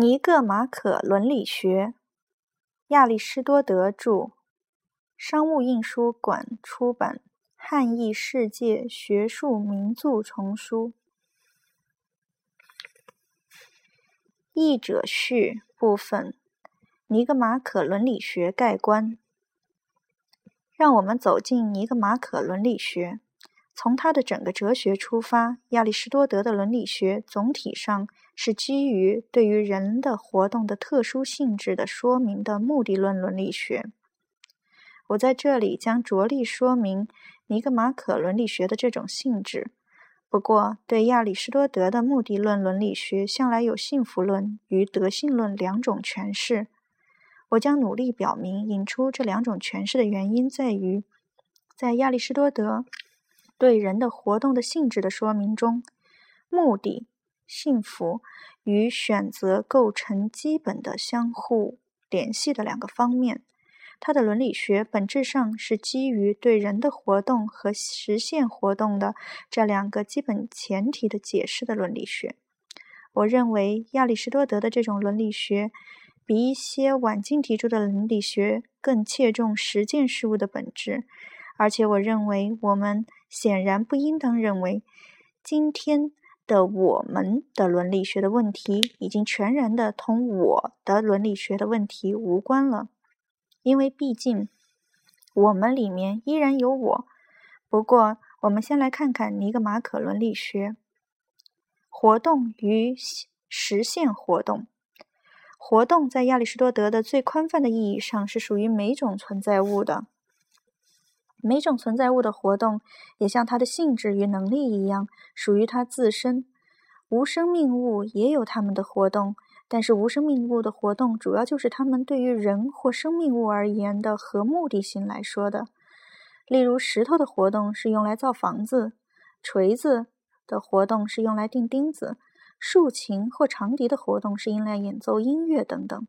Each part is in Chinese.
尼格马可伦理学，亚里士多德著，商务印书馆出版，汉译世界学术名著丛书。译者序部分：尼格马可伦理学概观。让我们走进尼格马可伦理学。从他的整个哲学出发，亚里士多德的伦理学总体上是基于对于人的活动的特殊性质的说明的目的论伦理学。我在这里将着力说明尼格马可伦理学的这种性质。不过，对亚里士多德的目的论伦理学向来有幸福论与德性论两种诠释。我将努力表明，引出这两种诠释的原因在于，在亚里士多德。对人的活动的性质的说明中，目的、幸福与选择构成基本的相互联系的两个方面。他的伦理学本质上是基于对人的活动和实现活动的这两个基本前提的解释的伦理学。我认为亚里士多德的这种伦理学比一些晚近提出的伦理学更切中实践事物的本质。而且，我认为我们显然不应当认为今天的我们的伦理学的问题已经全然的同我的伦理学的问题无关了，因为毕竟我们里面依然有我。不过，我们先来看看尼格马可伦理学：活动与实现活动。活动在亚里士多德的最宽泛的意义上是属于每种存在物的。每种存在物的活动，也像它的性质与能力一样，属于它自身。无生命物也有它们的活动，但是无生命物的活动，主要就是它们对于人或生命物而言的和目的性来说的。例如，石头的活动是用来造房子，锤子的活动是用来钉钉子，竖琴或长笛的活动是用来演奏音乐等等。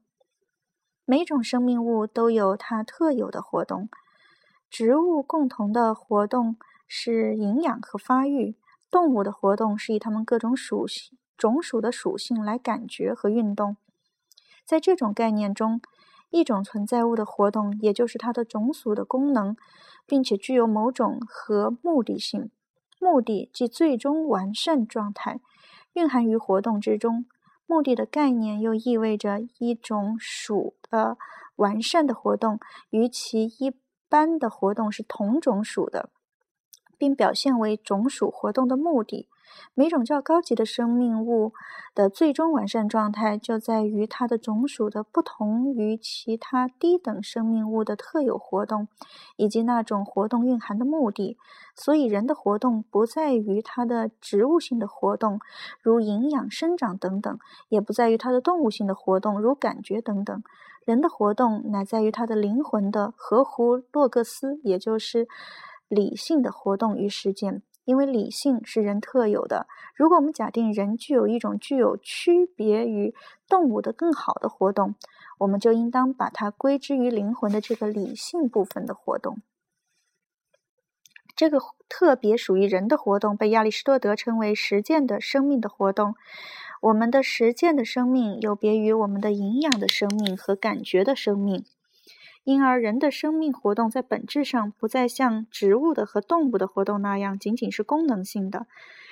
每种生命物都有它特有的活动。植物共同的活动是营养和发育，动物的活动是以它们各种属性、种属的属性来感觉和运动。在这种概念中，一种存在物的活动，也就是它的种属的功能，并且具有某种和目的性。目的即最终完善状态，蕴含于活动之中。目的的概念又意味着一种属的完善的活动与其一。般的活动是同种属的，并表现为种属活动的目的。每种较高级的生命物的最终完善状态，就在于它的种属的不同于其他低等生命物的特有活动，以及那种活动蕴含的目的。所以，人的活动不在于它的植物性的活动，如营养、生长等等；也不在于它的动物性的活动，如感觉等等。人的活动乃在于他的灵魂的合乎洛格斯，也就是理性的活动与实践。因为理性是人特有的。如果我们假定人具有一种具有区别于动物的更好的活动，我们就应当把它归之于灵魂的这个理性部分的活动。这个特别属于人的活动，被亚里士多德称为实践的生命的活动。我们的实践的生命有别于我们的营养的生命和感觉的生命，因而人的生命活动在本质上不再像植物的和动物的活动那样仅仅是功能性的。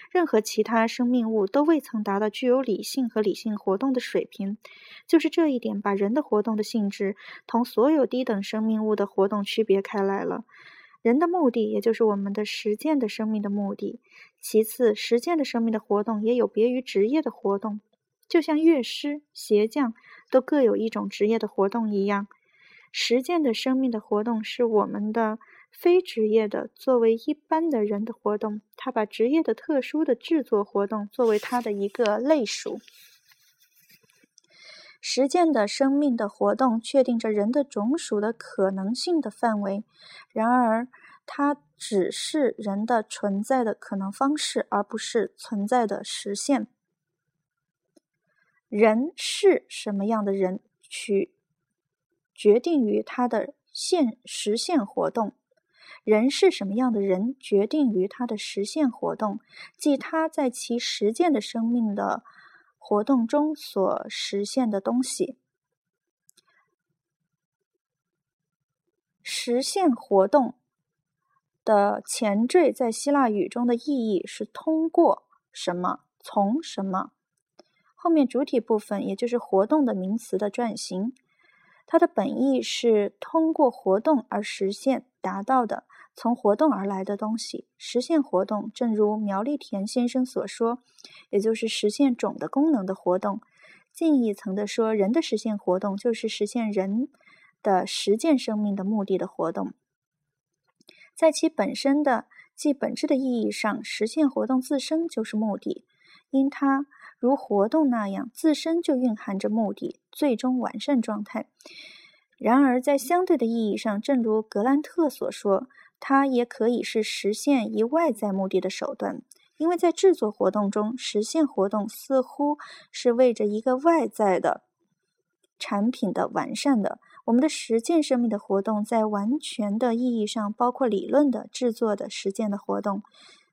任何其他生命物都未曾达到具有理性和理性活动的水平。就是这一点把人的活动的性质同所有低等生命物的活动区别开来了。人的目的，也就是我们的实践的生命的目的。其次，实践的生命的活动也有别于职业的活动，就像乐师、鞋匠都各有一种职业的活动一样。实践的生命的活动是我们的非职业的，作为一般的人的活动。他把职业的特殊的制作活动作为他的一个类属。实践的生命的活动确定着人的种属的可能性的范围，然而它只是人的存在的可能方式，而不是存在的实现。人是什么样的人，取决定于他的现实现活动；人是什么样的人，决定于他的实现活动，即他在其实践的生命的。活动中所实现的东西。实现活动的前缀在希腊语中的意义是通过什么，从什么。后面主体部分，也就是活动的名词的转型，它的本意是通过活动而实现达到的，从活动而来的东西。实现活动，正如苗栗田先生所说，也就是实现种的功能的活动。近一层的说，人的实现活动就是实现人。的实践生命的目的的活动，在其本身的即本质的意义上，实现活动自身就是目的，因它如活动那样自身就蕴含着目的，最终完善状态。然而，在相对的意义上，正如格兰特所说，它也可以是实现一外在目的的手段，因为在制作活动中，实现活动似乎是为着一个外在的产品的完善的。我们的实践生命的活动，在完全的意义上包括理论的、制作的、实践的活动。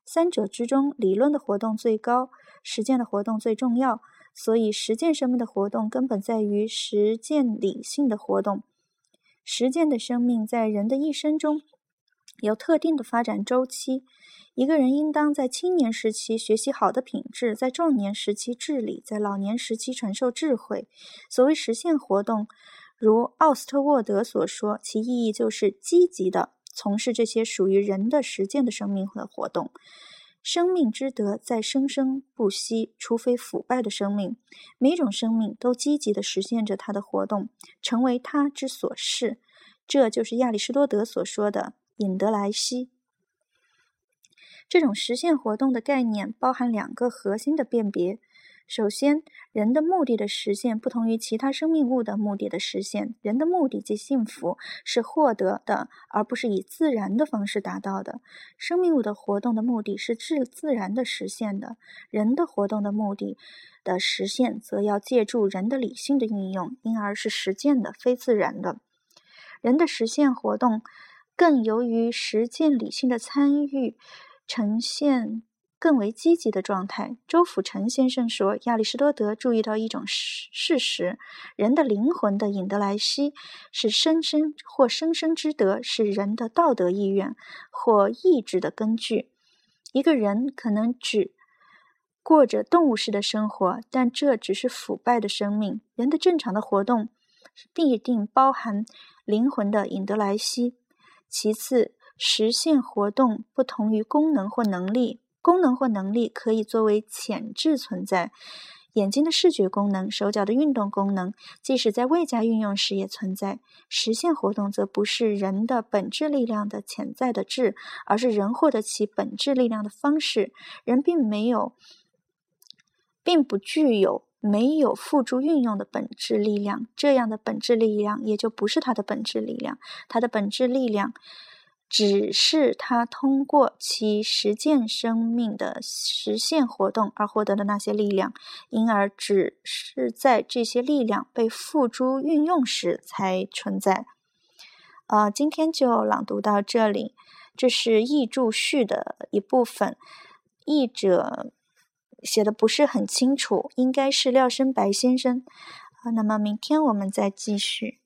三者之中，理论的活动最高，实践的活动最重要。所以，实践生命的活动根本在于实践理性的活动。实践的生命在人的一生中有特定的发展周期。一个人应当在青年时期学习好的品质，在壮年时期治理，在老年时期传授智慧。所谓实现活动。如奥斯特沃德所说，其意义就是积极的从事这些属于人的实践的生命和活动。生命之德在生生不息，除非腐败的生命。每种生命都积极的实现着它的活动，成为它之所是。这就是亚里士多德所说的“引得来兮”。这种实现活动的概念包含两个核心的辨别。首先，人的目的的实现不同于其他生命物的目的的实现。人的目的即幸福是获得的，而不是以自然的方式达到的。生命物的活动的目的是自自然的实现的，人的活动的目的的实现则要借助人的理性的运用，因而是实践的，非自然的。人的实现活动更由于实践理性的参与呈现。更为积极的状态。周辅成先生说，亚里士多德注意到一种事事实：人的灵魂的引得来兮，是生生或生生之德，是人的道德意愿或意志的根据。一个人可能只过着动物式的生活，但这只是腐败的生命。人的正常的活动必定包含灵魂的引得来兮。其次，实现活动不同于功能或能力。功能或能力可以作为潜质存在，眼睛的视觉功能、手脚的运动功能，即使在未加运用时也存在。实现活动则不是人的本质力量的潜在的质，而是人获得其本质力量的方式。人并没有，并不具有没有付诸运用的本质力量，这样的本质力量也就不是它的本质力量。它的本质力量。只是他通过其实践生命的实现活动而获得的那些力量，因而只是在这些力量被付诸运用时才存在。呃，今天就朗读到这里，这是译注序的一部分，译者写的不是很清楚，应该是廖生白先生。那么明天我们再继续。